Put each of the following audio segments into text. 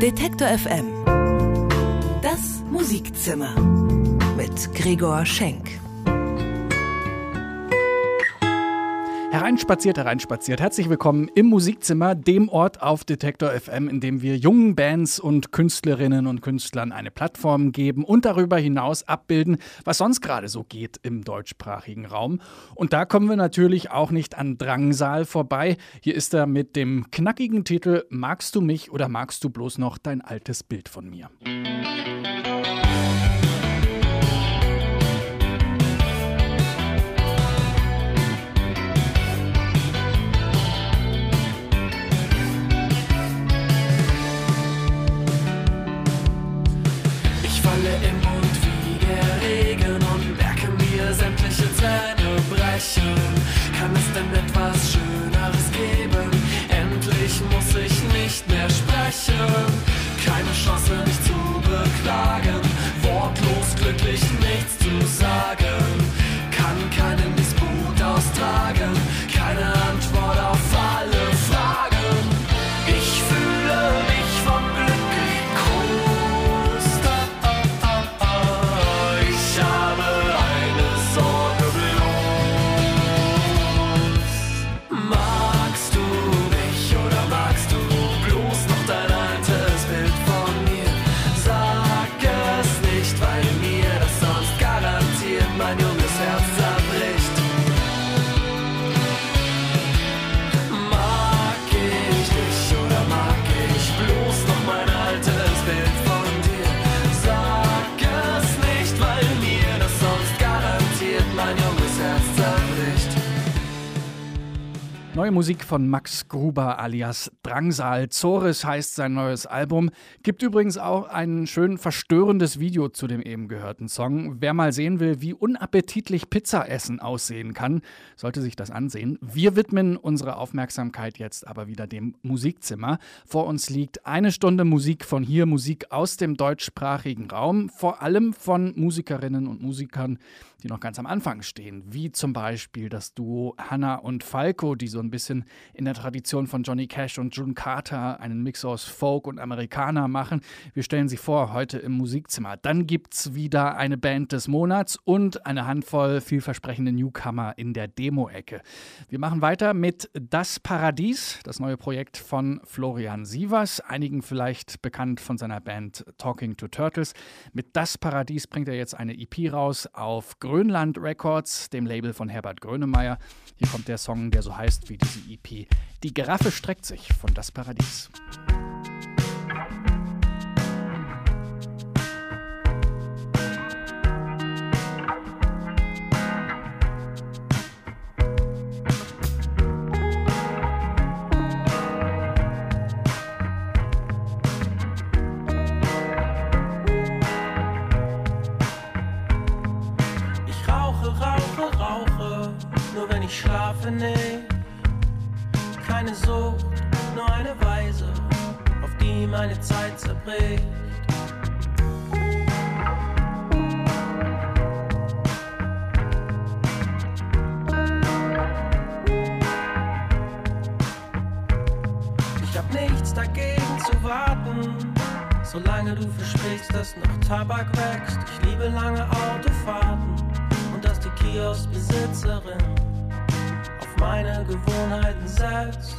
Detektor FM. Das Musikzimmer mit Gregor Schenk. Hereinspaziert, hereinspaziert. Herzlich willkommen im Musikzimmer, dem Ort auf Detektor FM, in dem wir jungen Bands und Künstlerinnen und Künstlern eine Plattform geben und darüber hinaus abbilden, was sonst gerade so geht im deutschsprachigen Raum. Und da kommen wir natürlich auch nicht an Drangsal vorbei. Hier ist er mit dem knackigen Titel Magst du mich oder magst du bloß noch dein altes Bild von mir? verlieren. Keine Chance, mich zu beklagen. Wortlos glücklich nichts zu sagen. Neue Musik von Max Gruber alias Drangsal. Zores heißt sein neues Album. Gibt übrigens auch ein schön verstörendes Video zu dem eben gehörten Song. Wer mal sehen will, wie unappetitlich Pizzaessen aussehen kann, sollte sich das ansehen. Wir widmen unsere Aufmerksamkeit jetzt aber wieder dem Musikzimmer. Vor uns liegt eine Stunde Musik von hier, Musik aus dem deutschsprachigen Raum, vor allem von Musikerinnen und Musikern, die noch ganz am Anfang stehen, wie zum Beispiel das Duo Hannah und Falco, die so ein bisschen in der Tradition von Johnny Cash und June Carter einen Mix aus Folk und Amerikaner machen. Wir stellen sie vor heute im Musikzimmer. Dann gibt es wieder eine Band des Monats und eine Handvoll vielversprechende Newcomer in der Demo-Ecke. Wir machen weiter mit Das Paradies, das neue Projekt von Florian Sievers, einigen vielleicht bekannt von seiner Band Talking to Turtles. Mit Das Paradies bringt er jetzt eine EP raus auf Grönland Records, dem Label von Herbert Grönemeyer. Hier kommt der Song, der so heißt wie diese EP. Die Giraffe streckt sich von Das Paradies. schlafe nicht. Keine Sucht, nur eine Weise, auf die meine Zeit zerbricht. Ich hab nichts dagegen zu warten, solange du versprichst, dass noch Tabak wächst. Ich liebe lange Autofahrten und dass die Kioskbesitzerin meine Gewohnheiten setzt.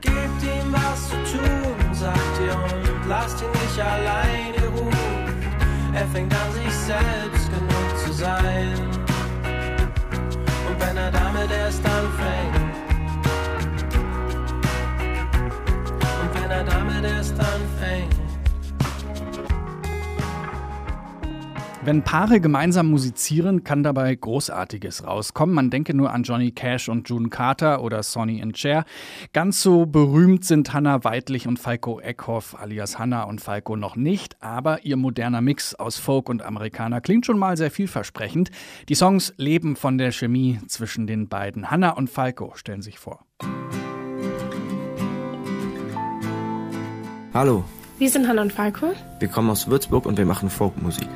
Gebt ihm was zu tun, sagt ihr, und lasst ihn nicht alleine ruhen. Er fängt an, sich selbst genug zu sein. Und wenn er damit erst anfängt, und wenn er damit erst anfängt, Wenn Paare gemeinsam musizieren, kann dabei Großartiges rauskommen. Man denke nur an Johnny Cash und June Carter oder Sonny and Cher. Ganz so berühmt sind Hannah Weidlich und Falco Eckhoff alias Hannah und Falco noch nicht, aber ihr moderner Mix aus Folk und Amerikaner klingt schon mal sehr vielversprechend. Die Songs leben von der Chemie zwischen den beiden. Hannah und Falco stellen sich vor. Hallo. Wir sind Hannah und Falco. Wir kommen aus Würzburg und wir machen Folkmusik.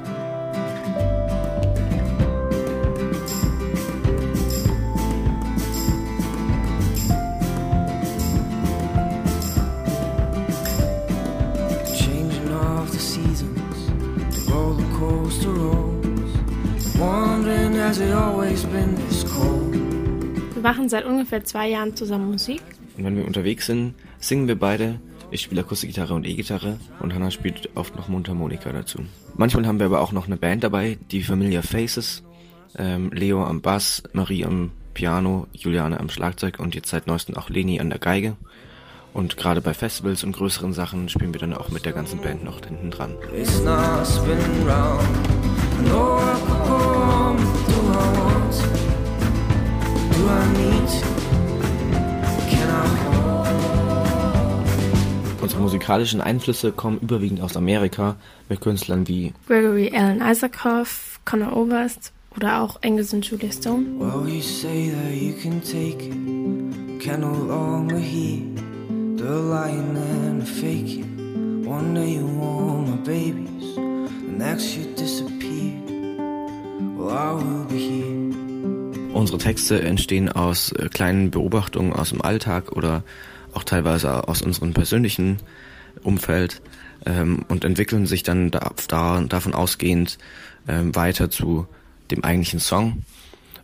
Machen seit ungefähr zwei Jahren zusammen Musik. Und wenn wir unterwegs sind, singen wir beide. Ich spiele Akustikgitarre und E-Gitarre und Hannah spielt oft noch Mundharmonika dazu. Manchmal haben wir aber auch noch eine Band dabei, die Familiar Faces. Ähm, Leo am Bass, Marie am Piano, Juliane am Schlagzeug und jetzt seit neuestem auch Leni an der Geige. Und gerade bei Festivals und größeren Sachen spielen wir dann auch mit der ganzen Band noch hinten dran. Unsere musikalischen Einflüsse kommen überwiegend aus Amerika mit Künstlern wie Gregory Allen Isaacoff, Conor Oberst oder auch Angus und Julia Stone. Well, you say that you can take can no longer hear the lying and the faking. One day you want my babies, the next you disappear. Well, I will. Unsere Texte entstehen aus äh, kleinen Beobachtungen aus dem Alltag oder auch teilweise aus unserem persönlichen Umfeld ähm, und entwickeln sich dann da, da, davon ausgehend ähm, weiter zu dem eigentlichen Song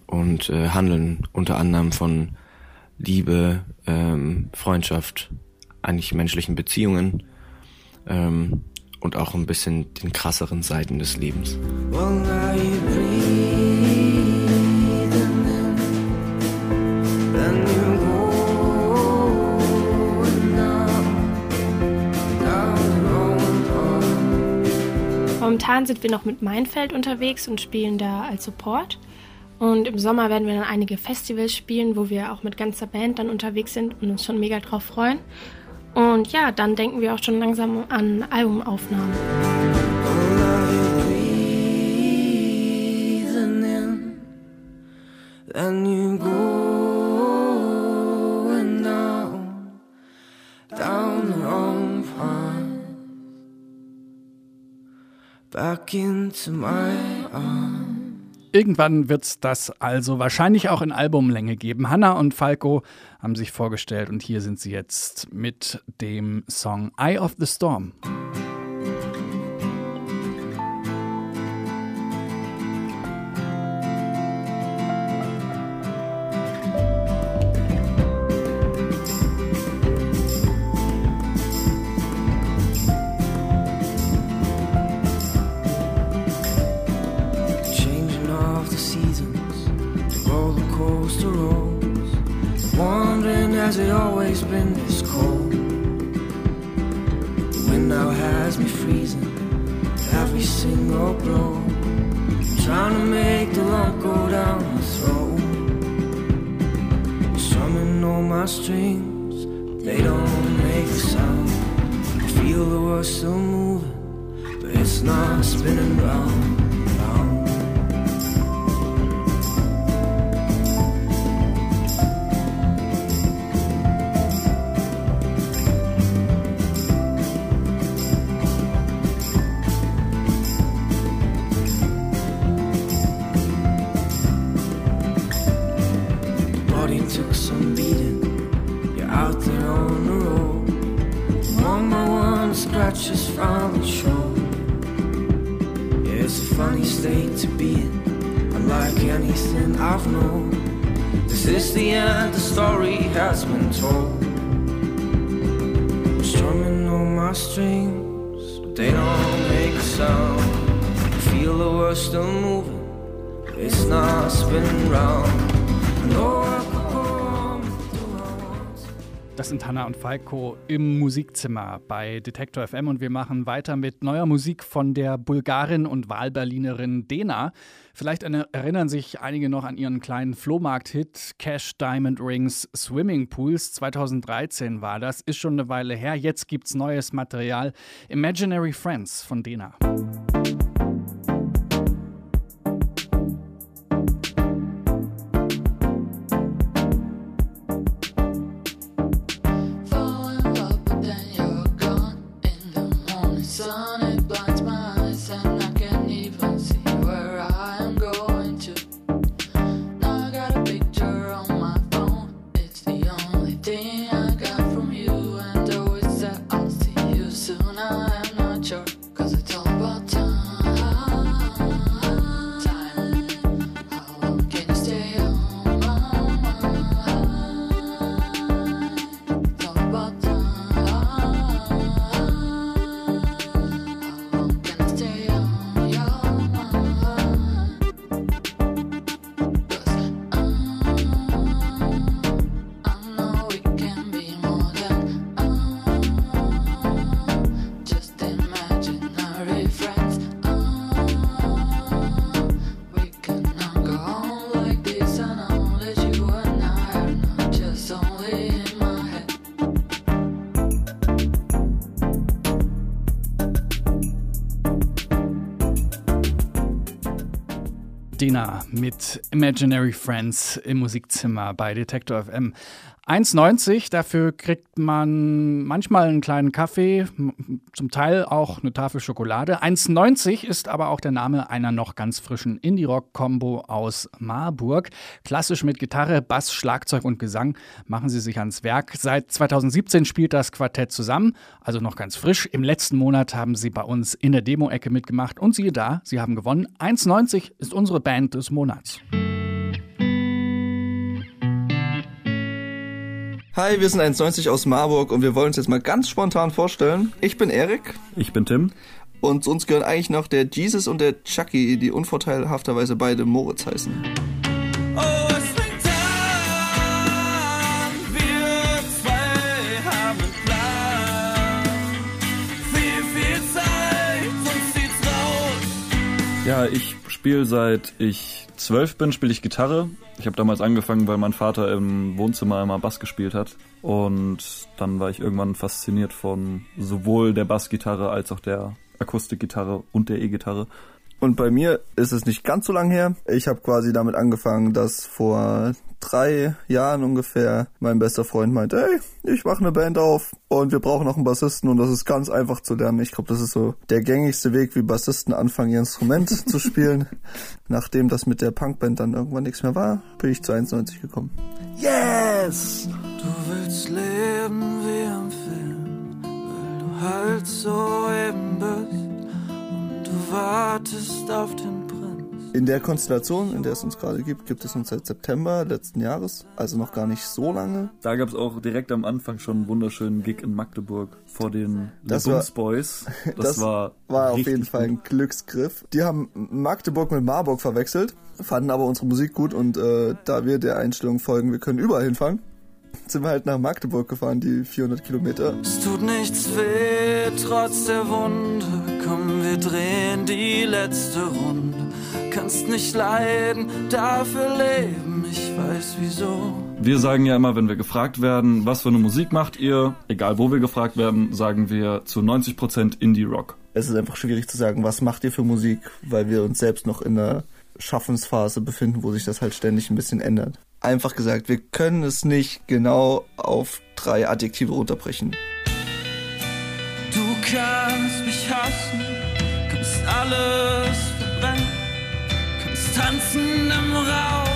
und äh, handeln unter anderem von Liebe, ähm, Freundschaft, eigentlich menschlichen Beziehungen ähm, und auch ein bisschen den krasseren Seiten des Lebens. Momentan sind wir noch mit Meinfeld unterwegs und spielen da als Support. Und im Sommer werden wir dann einige Festivals spielen, wo wir auch mit ganzer Band dann unterwegs sind und uns schon mega drauf freuen. Und ja, dann denken wir auch schon langsam an Albumaufnahmen. Then back into my arms. Irgendwann wird es das also wahrscheinlich auch in Albumlänge geben. Hanna und Falco haben sich vorgestellt und hier sind sie jetzt mit dem Song Eye of the Storm. Und Falco im Musikzimmer bei Detektor FM und wir machen weiter mit neuer Musik von der Bulgarin und Wahlberlinerin Dena. Vielleicht erinnern sich einige noch an ihren kleinen Flohmarkt-Hit Cash Diamond Rings Swimming Pools. 2013 war das, ist schon eine Weile her. Jetzt gibt's neues Material. Imaginary Friends von Dena. Cause Dena mit Imaginary Friends im Musikzimmer bei Detektor FM. 1,90, dafür kriegt man manchmal einen kleinen Kaffee, zum Teil auch eine Tafel Schokolade. 1,90 ist aber auch der Name einer noch ganz frischen Indie-Rock-Kombo aus Marburg. Klassisch mit Gitarre, Bass, Schlagzeug und Gesang machen sie sich ans Werk. Seit 2017 spielt das Quartett zusammen, also noch ganz frisch. Im letzten Monat haben sie bei uns in der Demo-Ecke mitgemacht und siehe da, sie haben gewonnen. 1,90 ist unsere Band des Monats. Hi, wir sind 1,90 aus Marburg und wir wollen uns jetzt mal ganz spontan vorstellen. Ich bin Erik. Ich bin Tim. Und zu uns gehören eigentlich noch der Jesus und der Chucky, die unvorteilhafterweise beide Moritz heißen. Oh, es fängt an, wir zwei haben Plan. Viel, viel Zeit, sonst zieht's raus. Ja, ich spiele seit ich zwölf bin, spiele ich Gitarre ich habe damals angefangen, weil mein Vater im Wohnzimmer immer Bass gespielt hat. Und dann war ich irgendwann fasziniert von sowohl der Bassgitarre als auch der Akustikgitarre und der E-Gitarre. Und bei mir ist es nicht ganz so lang her. Ich habe quasi damit angefangen, dass vor drei Jahren ungefähr mein bester Freund meinte, hey, ich mache eine Band auf und wir brauchen noch einen Bassisten und das ist ganz einfach zu lernen. Ich glaube, das ist so der gängigste Weg, wie Bassisten anfangen, ihr Instrument zu spielen. Nachdem das mit der Punkband dann irgendwann nichts mehr war, bin ich zu 1,90 gekommen. Yes! Du willst leben wie am Film, weil du halt so eben bist wartest auf den Prinz. In der Konstellation, in der es uns gerade gibt, gibt es uns seit September letzten Jahres, also noch gar nicht so lange. Da gab es auch direkt am Anfang schon einen wunderschönen Gig in Magdeburg vor den das war, Boys. Das, das war, war auf jeden Fall ein Glücksgriff. Die haben Magdeburg mit Marburg verwechselt, fanden aber unsere Musik gut und äh, da wir der Einstellung folgen, wir können überall hinfahren, sind wir halt nach Magdeburg gefahren, die 400 Kilometer. Es tut nichts weh, trotz der Wunde. Komm, wir drehen die letzte Runde. Kannst nicht leiden, dafür leben, ich weiß wieso. Wir sagen ja immer, wenn wir gefragt werden, was für eine Musik macht ihr, egal wo wir gefragt werden, sagen wir zu 90% Indie-Rock. Es ist einfach schwierig zu sagen, was macht ihr für Musik, weil wir uns selbst noch in einer Schaffensphase befinden, wo sich das halt ständig ein bisschen ändert. Einfach gesagt, wir können es nicht genau auf drei Adjektive runterbrechen. Du kannst mich hassen, kannst alles verbrennen, kannst tanzen im Rauch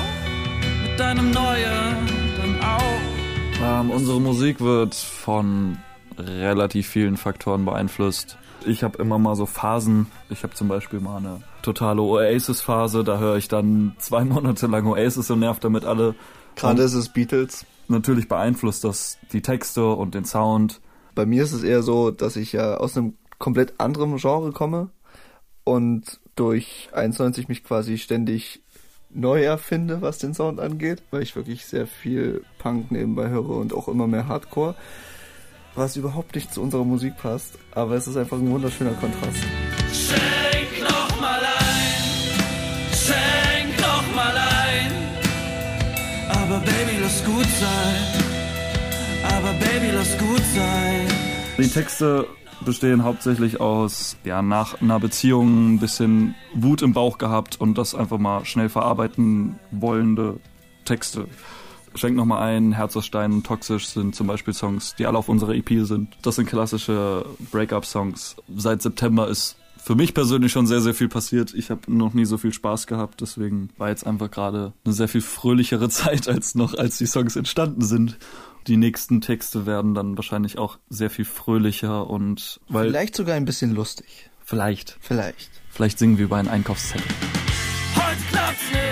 mit deinem neuen auch. Ähm, unsere Musik wird von relativ vielen Faktoren beeinflusst. Ich habe immer mal so Phasen. Ich habe zum Beispiel mal eine totale Oasis-Phase. Da höre ich dann zwei Monate lang Oasis und nervt damit alle. Gerade ist es Beatles. Natürlich beeinflusst das die Texte und den Sound. Bei mir ist es eher so, dass ich ja aus einem komplett anderen Genre komme und durch 91 mich quasi ständig neu erfinde, was den Sound angeht, weil ich wirklich sehr viel Punk nebenbei höre und auch immer mehr Hardcore was überhaupt nicht zu unserer Musik passt, aber es ist einfach ein wunderschöner Kontrast. Schenk noch mal ein, schenk noch mal ein, aber Baby, lass gut sein, aber Baby, lass gut sein. Die Texte bestehen hauptsächlich aus, ja, nach einer Beziehung ein bisschen Wut im Bauch gehabt und das einfach mal schnell verarbeiten wollende Texte. Schenk nochmal ein, Herz aus Stein und Toxisch sind zum Beispiel Songs, die alle auf unserer EP sind. Das sind klassische Break-up-Songs. Seit September ist für mich persönlich schon sehr, sehr viel passiert. Ich habe noch nie so viel Spaß gehabt, deswegen war jetzt einfach gerade eine sehr viel fröhlichere Zeit als noch, als die Songs entstanden sind. Die nächsten Texte werden dann wahrscheinlich auch sehr viel fröhlicher und weil. Vielleicht sogar ein bisschen lustig. Vielleicht. Vielleicht. Vielleicht singen wir über einen Einkaufszettel. Heute klappt's nicht,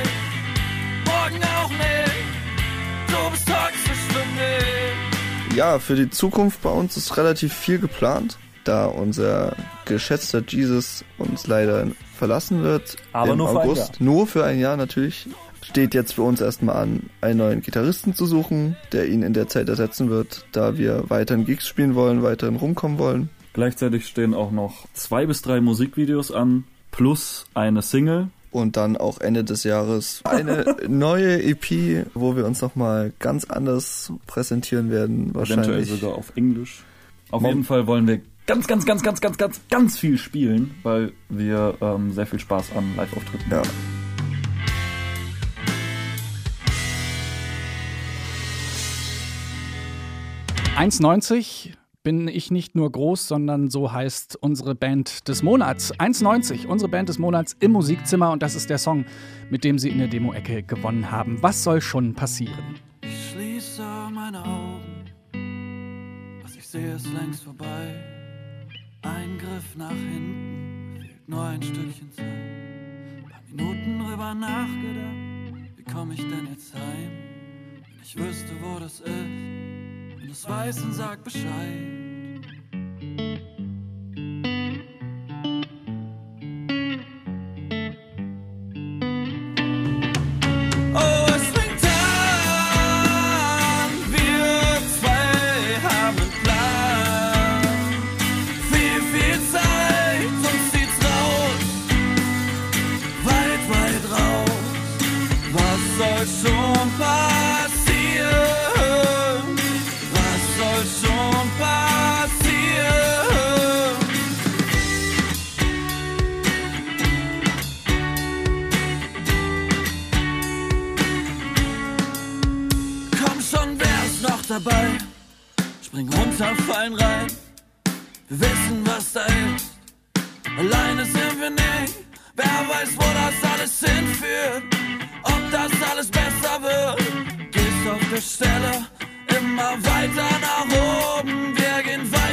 Ja, für die Zukunft bei uns ist relativ viel geplant, da unser geschätzter Jesus uns leider verlassen wird. Aber im nur für August. ein Jahr. Nur für ein Jahr natürlich. Steht jetzt für uns erstmal an, einen neuen Gitarristen zu suchen, der ihn in der Zeit ersetzen wird, da wir weiterhin Gigs spielen wollen, weiterhin rumkommen wollen. Gleichzeitig stehen auch noch zwei bis drei Musikvideos an, plus eine Single, und dann auch Ende des Jahres eine neue EP, wo wir uns nochmal ganz anders präsentieren werden. Wahrscheinlich. Eventuell sogar auf Englisch. Auf Mom jeden Fall wollen wir ganz, ganz, ganz, ganz, ganz, ganz, ganz viel spielen, weil wir ähm, sehr viel Spaß an Live-Auftritten haben. Ja. 1,90 bin ich nicht nur groß, sondern so heißt unsere Band des Monats. 1,90, unsere Band des Monats im Musikzimmer und das ist der Song, mit dem sie in der Demo-Ecke gewonnen haben. Was soll schon passieren? Ich schließe meine Augen, was ich sehe ist längst vorbei. Ein Griff nach hinten, fehlt nur ein Stückchen Zeit. Ein paar Minuten drüber nachgedacht, wie komme ich denn jetzt heim? Wenn ich wüsste, wo das ist. Du's weißt, dann sag Bescheid. Runter, fallen rein. Wir wissen, was da ist. Alleine sind wir nicht. Wer weiß, wo das alles hinführt. Ob das alles besser wird. Gehst auf der Stelle immer weiter nach oben. Wir gehen weiter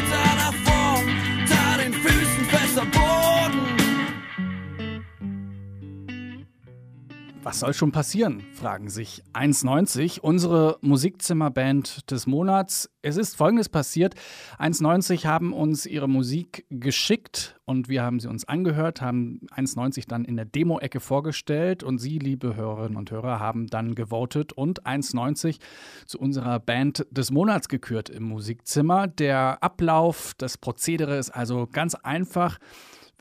Was soll schon passieren? fragen sich 1,90, unsere Musikzimmerband des Monats. Es ist folgendes passiert. 1,90 haben uns ihre Musik geschickt und wir haben sie uns angehört, haben 1,90 dann in der Demo-Ecke vorgestellt und Sie, liebe Hörerinnen und Hörer, haben dann gewotet und 1,90 zu unserer Band des Monats gekürt im Musikzimmer. Der Ablauf, das Prozedere ist also ganz einfach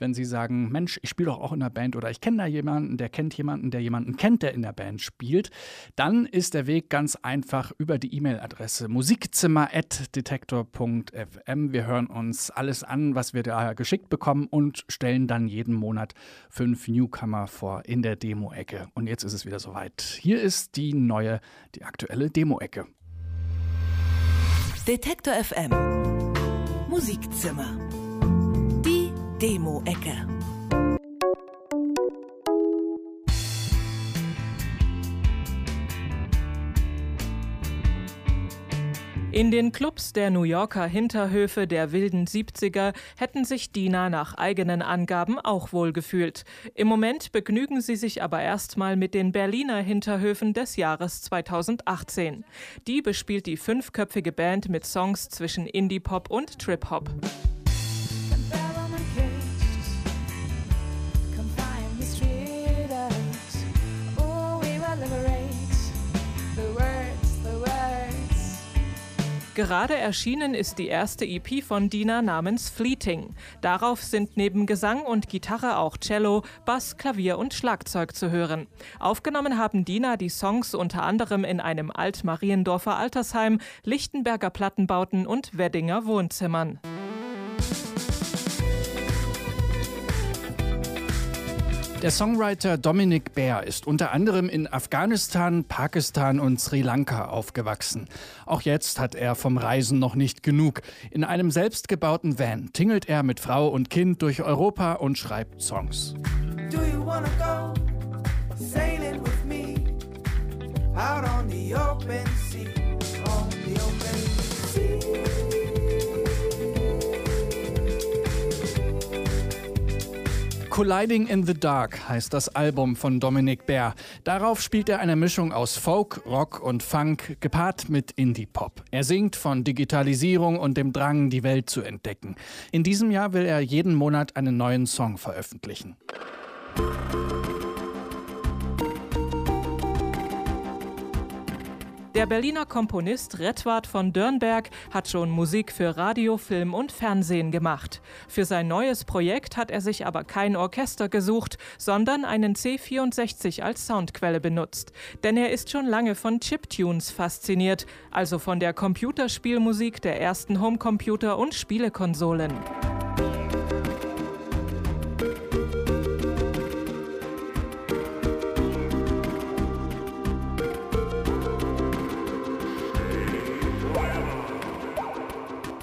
wenn Sie sagen, Mensch, ich spiele doch auch in der Band oder ich kenne da jemanden, der kennt jemanden, der jemanden kennt, der in der Band spielt, dann ist der Weg ganz einfach über die E-Mail-Adresse musikzimmer.detektor.fm. Wir hören uns alles an, was wir da geschickt bekommen und stellen dann jeden Monat fünf Newcomer vor in der Demo-Ecke. Und jetzt ist es wieder soweit. Hier ist die neue, die aktuelle Demo-Ecke. Detektor FM Musikzimmer. Demo-Ecke. In den Clubs der New Yorker Hinterhöfe der wilden 70er hätten sich Dina nach eigenen Angaben auch wohl gefühlt. Im Moment begnügen sie sich aber erstmal mit den Berliner Hinterhöfen des Jahres 2018. Die bespielt die fünfköpfige Band mit Songs zwischen Indie-Pop und Trip-Hop. Gerade erschienen ist die erste EP von Dina namens Fleeting. Darauf sind neben Gesang und Gitarre auch Cello, Bass, Klavier und Schlagzeug zu hören. Aufgenommen haben Dina die Songs unter anderem in einem Alt-Mariendorfer Altersheim, Lichtenberger Plattenbauten und Weddinger Wohnzimmern. Der Songwriter Dominic Baer ist unter anderem in Afghanistan, Pakistan und Sri Lanka aufgewachsen. Auch jetzt hat er vom Reisen noch nicht genug. In einem selbstgebauten Van tingelt er mit Frau und Kind durch Europa und schreibt Songs. Out on the open sea? Colliding in the Dark heißt das Album von Dominic Baer. Darauf spielt er eine Mischung aus Folk, Rock und Funk, gepaart mit Indie-Pop. Er singt von Digitalisierung und dem Drang, die Welt zu entdecken. In diesem Jahr will er jeden Monat einen neuen Song veröffentlichen. Der Berliner Komponist Redwart von Dörnberg hat schon Musik für Radio, Film und Fernsehen gemacht. Für sein neues Projekt hat er sich aber kein Orchester gesucht, sondern einen C64 als Soundquelle benutzt. Denn er ist schon lange von Chiptunes fasziniert, also von der Computerspielmusik der ersten Homecomputer und Spielekonsolen.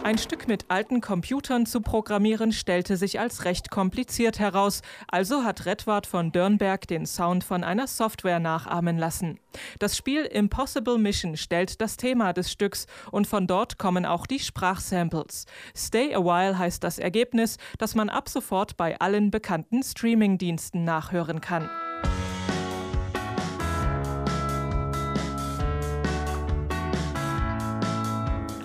Ein Stück mit alten Computern zu programmieren stellte sich als recht kompliziert heraus, also hat Redward von Dörnberg den Sound von einer Software nachahmen lassen. Das Spiel Impossible Mission stellt das Thema des Stücks und von dort kommen auch die Sprachsamples. Stay a While heißt das Ergebnis, das man ab sofort bei allen bekannten Streamingdiensten nachhören kann.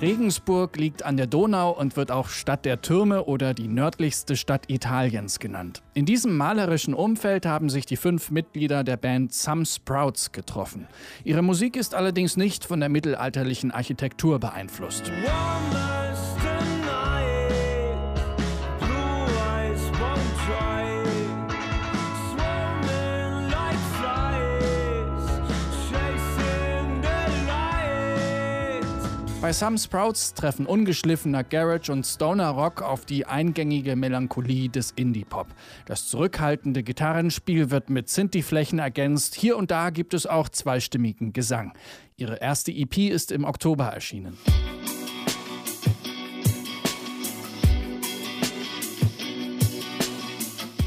Regensburg liegt an der Donau und wird auch Stadt der Türme oder die nördlichste Stadt Italiens genannt. In diesem malerischen Umfeld haben sich die fünf Mitglieder der Band Some Sprouts getroffen. Ihre Musik ist allerdings nicht von der mittelalterlichen Architektur beeinflusst. Bei Some Sprouts treffen ungeschliffener Garage und Stoner Rock auf die eingängige Melancholie des Indie-Pop. Das zurückhaltende Gitarrenspiel wird mit Synthi-Flächen ergänzt. Hier und da gibt es auch zweistimmigen Gesang. Ihre erste EP ist im Oktober erschienen.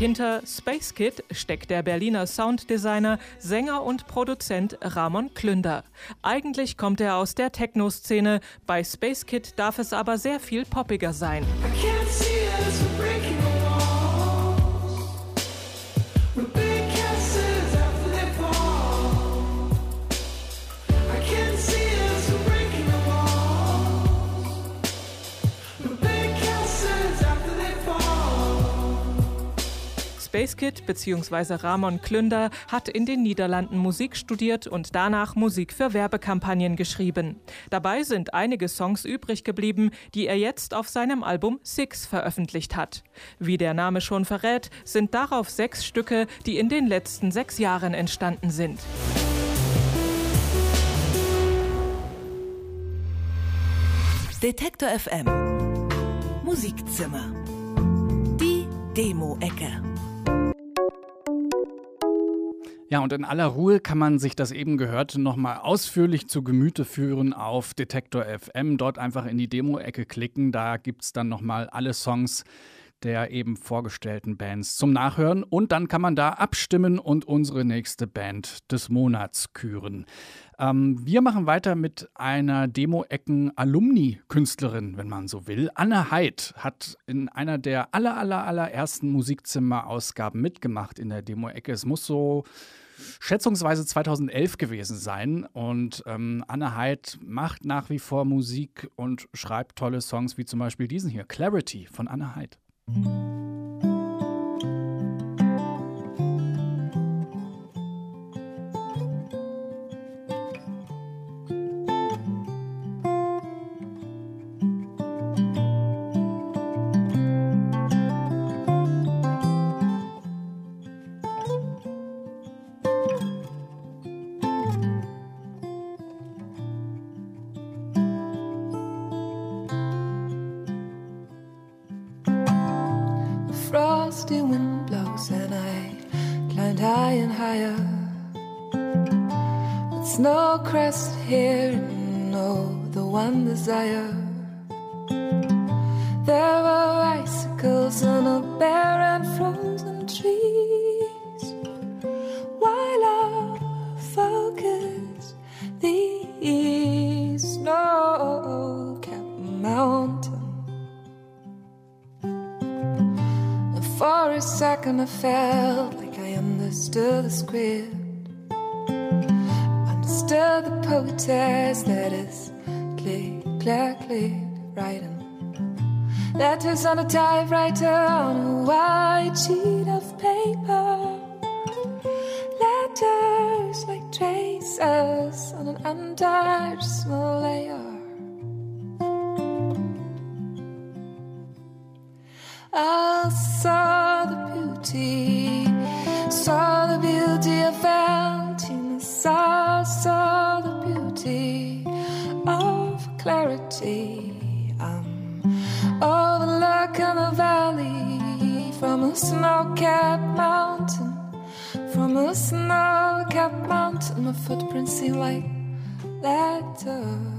Hinter Space Kid steckt der Berliner Sounddesigner, Sänger und Produzent Ramon Klünder. Eigentlich kommt er aus der Techno-Szene, bei Space Kid darf es aber sehr viel poppiger sein. Space Kid bzw. Ramon Klünder hat in den Niederlanden Musik studiert und danach Musik für Werbekampagnen geschrieben. Dabei sind einige Songs übrig geblieben, die er jetzt auf seinem Album Six veröffentlicht hat. Wie der Name schon verrät, sind darauf sechs Stücke, die in den letzten sechs Jahren entstanden sind. Detektor FM Musikzimmer Die Demo-Ecke Ja, und in aller Ruhe kann man sich das eben Gehörte nochmal ausführlich zu Gemüte führen auf Detektor FM. Dort einfach in die Demo-Ecke klicken. Da gibt es dann nochmal alle Songs der eben vorgestellten Bands zum Nachhören. Und dann kann man da abstimmen und unsere nächste Band des Monats küren. Ähm, wir machen weiter mit einer Demo-Ecken-Alumni-Künstlerin, wenn man so will. Anne Heid hat in einer der aller, aller, allerersten Musikzimmer-Ausgaben mitgemacht in der Demo-Ecke. Es muss so schätzungsweise 2011 gewesen sein. Und ähm, Anne Heid macht nach wie vor Musik und schreibt tolle Songs wie zum Beispiel diesen hier, Clarity von Anne Heid. frosty understood the that is click, clack, click, writing. Letters on a typewriter on a white sheet of paper. Letters like traces on an untouched small layer. I saw the beauty, saw the beauty of. I saw clarity. I'm overlooking a valley from a snow-capped mountain. From a snow-capped mountain, my footprints seem like letters.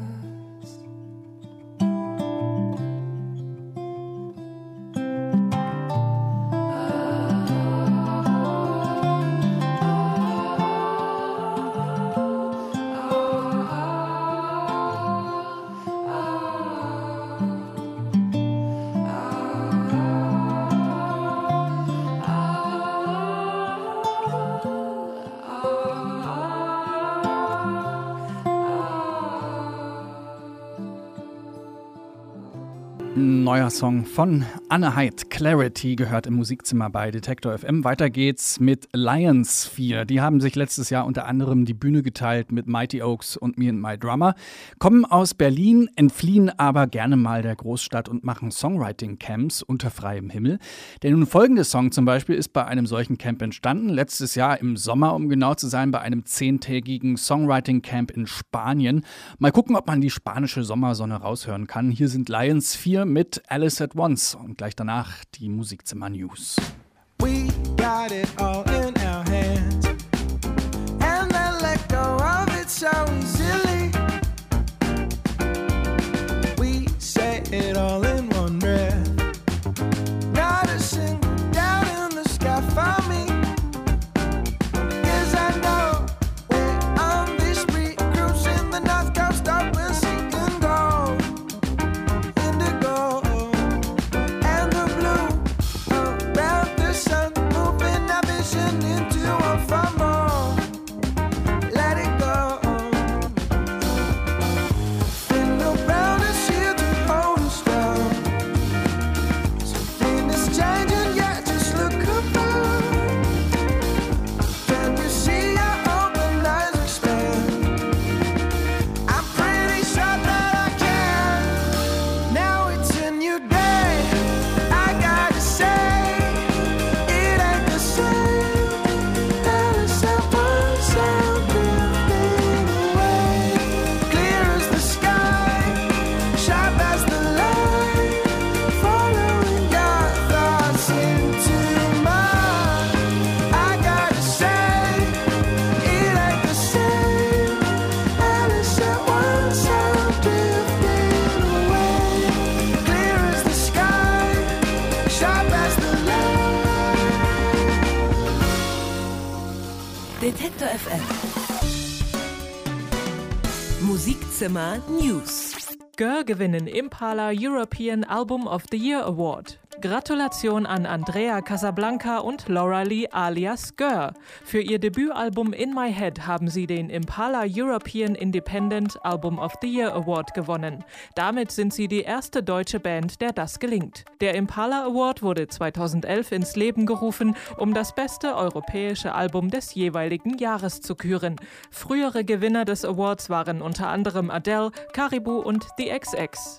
Neuer Song von Anne Heid. Clarity gehört im Musikzimmer bei Detektor FM. Weiter geht's mit Lions 4. Die haben sich letztes Jahr unter anderem die Bühne geteilt mit Mighty Oaks und Me and My Drummer. Kommen aus Berlin, entfliehen aber gerne mal der Großstadt und machen Songwriting-Camps unter freiem Himmel. Der nun folgende Song zum Beispiel ist bei einem solchen Camp entstanden. Letztes Jahr im Sommer, um genau zu sein, bei einem zehntägigen Songwriting-Camp in Spanien. Mal gucken, ob man die spanische Sommersonne raushören kann. Hier sind Lions 4 mit Alice at Once und gleich danach die Musikzimmer News. We got it all in News. Gör gewinnen Impala European Album of the Year Award. Gratulation an Andrea Casablanca und Laura Lee alias Gör. Für ihr Debütalbum In My Head haben sie den Impala European Independent Album of the Year Award gewonnen. Damit sind sie die erste deutsche Band, der das gelingt. Der Impala Award wurde 2011 ins Leben gerufen, um das beste europäische Album des jeweiligen Jahres zu küren. Frühere Gewinner des Awards waren unter anderem Adele, Caribou und The XX.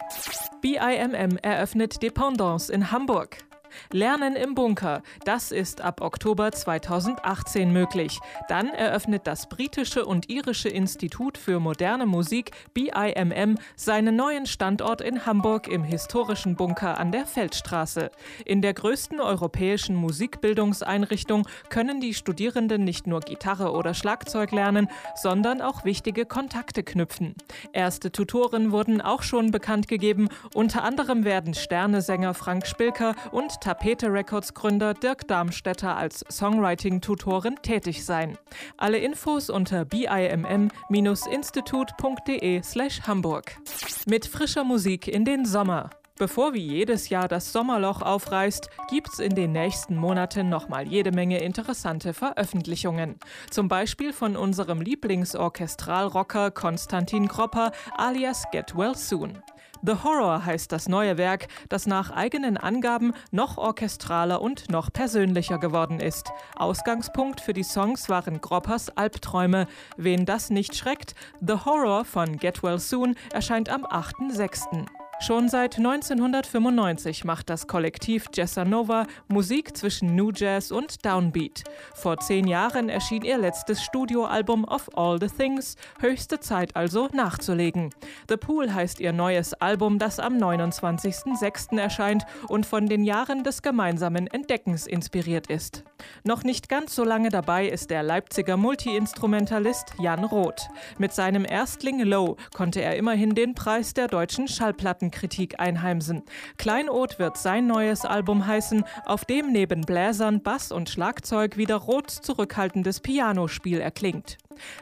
BIMM eröffnet Dependance in Hamburg. book. Lernen im Bunker, das ist ab Oktober 2018 möglich. Dann eröffnet das britische und irische Institut für moderne Musik BIMM seinen neuen Standort in Hamburg im historischen Bunker an der Feldstraße. In der größten europäischen Musikbildungseinrichtung können die Studierenden nicht nur Gitarre oder Schlagzeug lernen, sondern auch wichtige Kontakte knüpfen. Erste Tutoren wurden auch schon bekannt gegeben, unter anderem werden Sternesänger Frank Spilker und Tapete Records Gründer Dirk Darmstädter als Songwriting-Tutoren tätig sein. Alle Infos unter bimm-institut.de/slash Hamburg. Mit frischer Musik in den Sommer. Bevor wie jedes Jahr das Sommerloch aufreißt, gibt's in den nächsten Monaten nochmal jede Menge interessante Veröffentlichungen. Zum Beispiel von unserem Lieblingsorchestralrocker Konstantin Kropper alias Get Well Soon. The Horror heißt das neue Werk, das nach eigenen Angaben noch orchestraler und noch persönlicher geworden ist. Ausgangspunkt für die Songs waren Groppers Albträume. Wen das nicht schreckt, The Horror von Get Well Soon erscheint am 8.6. Schon seit 1995 macht das Kollektiv Jessanova Musik zwischen New Jazz und Downbeat. Vor zehn Jahren erschien ihr letztes Studioalbum Of All the Things, höchste Zeit also nachzulegen. The Pool heißt ihr neues Album, das am 29.06. erscheint und von den Jahren des gemeinsamen Entdeckens inspiriert ist. Noch nicht ganz so lange dabei ist der Leipziger Multiinstrumentalist Jan Roth. Mit seinem Erstling Low konnte er immerhin den Preis der deutschen Schallplatten Kritik einheimsen. Kleinod wird sein neues Album heißen, auf dem neben Bläsern, Bass und Schlagzeug wieder Roths zurückhaltendes Pianospiel erklingt.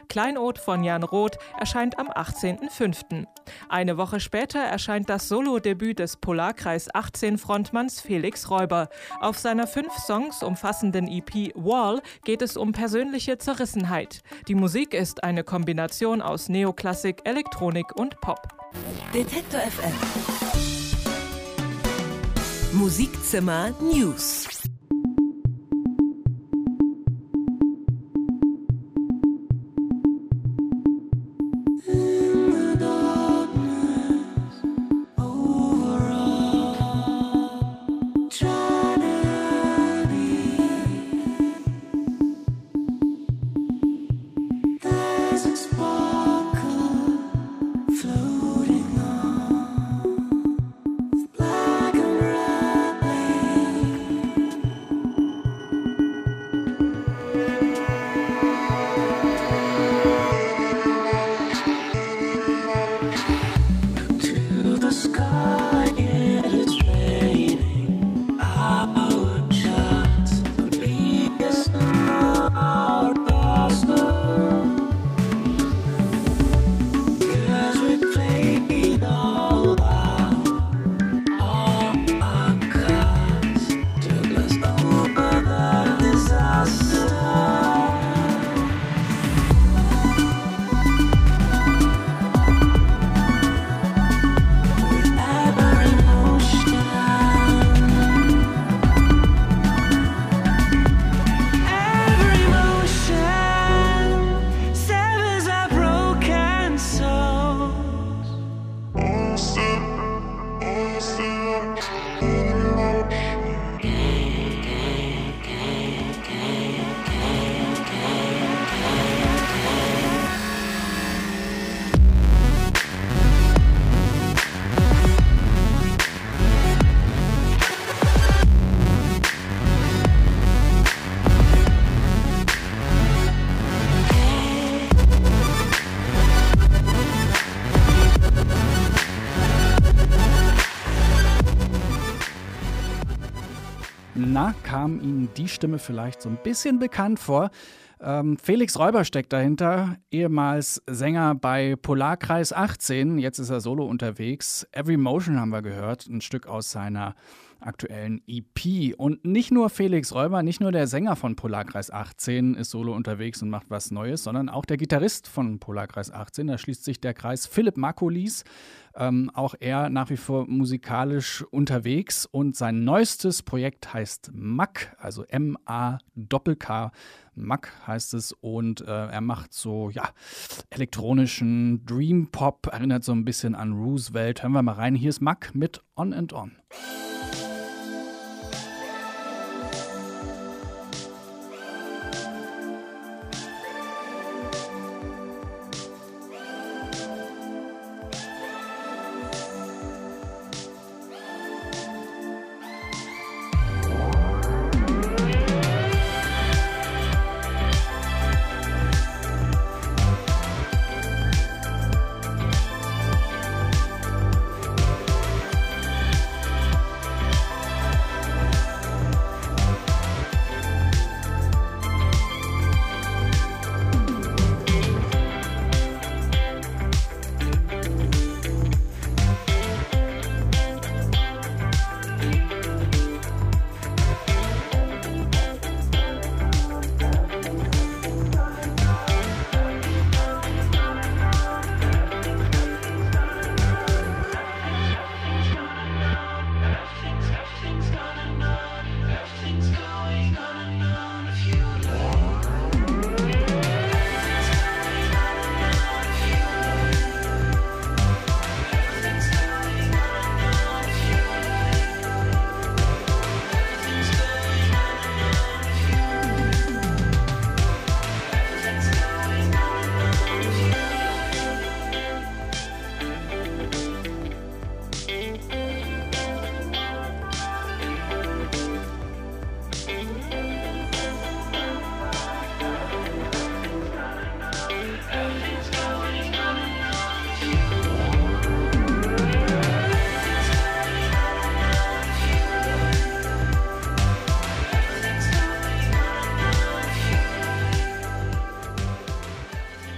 Kleinod von Jan Roth erscheint am 18.05. Eine Woche später erscheint das Solo-Debüt des Polarkreis 18 Frontmanns Felix Räuber. Auf seiner fünf Songs umfassenden EP Wall geht es um persönliche Zerrissenheit. Die Musik ist eine Kombination aus Neoklassik, Elektronik und Pop. Detektor FM. Musikzimmer News. Na, kam Ihnen die Stimme vielleicht so ein bisschen bekannt vor? Ähm, Felix Räuber steckt dahinter, ehemals Sänger bei Polarkreis 18. Jetzt ist er solo unterwegs. Every Motion haben wir gehört, ein Stück aus seiner aktuellen EP. Und nicht nur Felix Räuber, nicht nur der Sänger von Polarkreis 18 ist solo unterwegs und macht was Neues, sondern auch der Gitarrist von Polarkreis 18. Da schließt sich der Kreis Philipp Markolis. Ähm, auch er nach wie vor musikalisch unterwegs und sein neuestes Projekt heißt Mack, also M-A-K. Mack heißt es und äh, er macht so, ja, elektronischen Dream Pop, erinnert so ein bisschen an Roosevelt. Hören wir mal rein. Hier ist Mack mit On and On.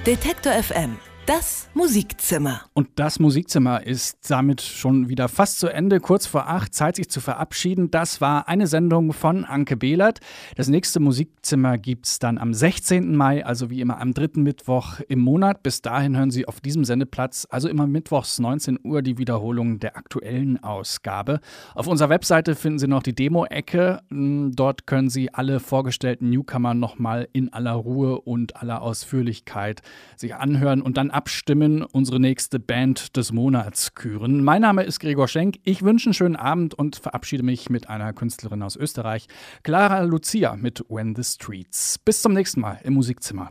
Detektor FM. Das Musikzimmer. Und das Musikzimmer ist damit schon wieder fast zu Ende. Kurz vor acht, Zeit sich zu verabschieden. Das war eine Sendung von Anke Behlert. Das nächste Musikzimmer gibt es dann am 16. Mai, also wie immer am dritten Mittwoch im Monat. Bis dahin hören Sie auf diesem Sendeplatz, also immer mittwochs 19 Uhr, die Wiederholung der aktuellen Ausgabe. Auf unserer Webseite finden Sie noch die Demo-Ecke. Hm, dort können Sie alle vorgestellten Newcomer nochmal in aller Ruhe und aller Ausführlichkeit sich anhören und dann abstimmen, unsere nächste Band des Monats küren. Mein Name ist Gregor Schenk. Ich wünsche einen schönen Abend und verabschiede mich mit einer Künstlerin aus Österreich, Clara Lucia mit When the Streets. Bis zum nächsten Mal im Musikzimmer.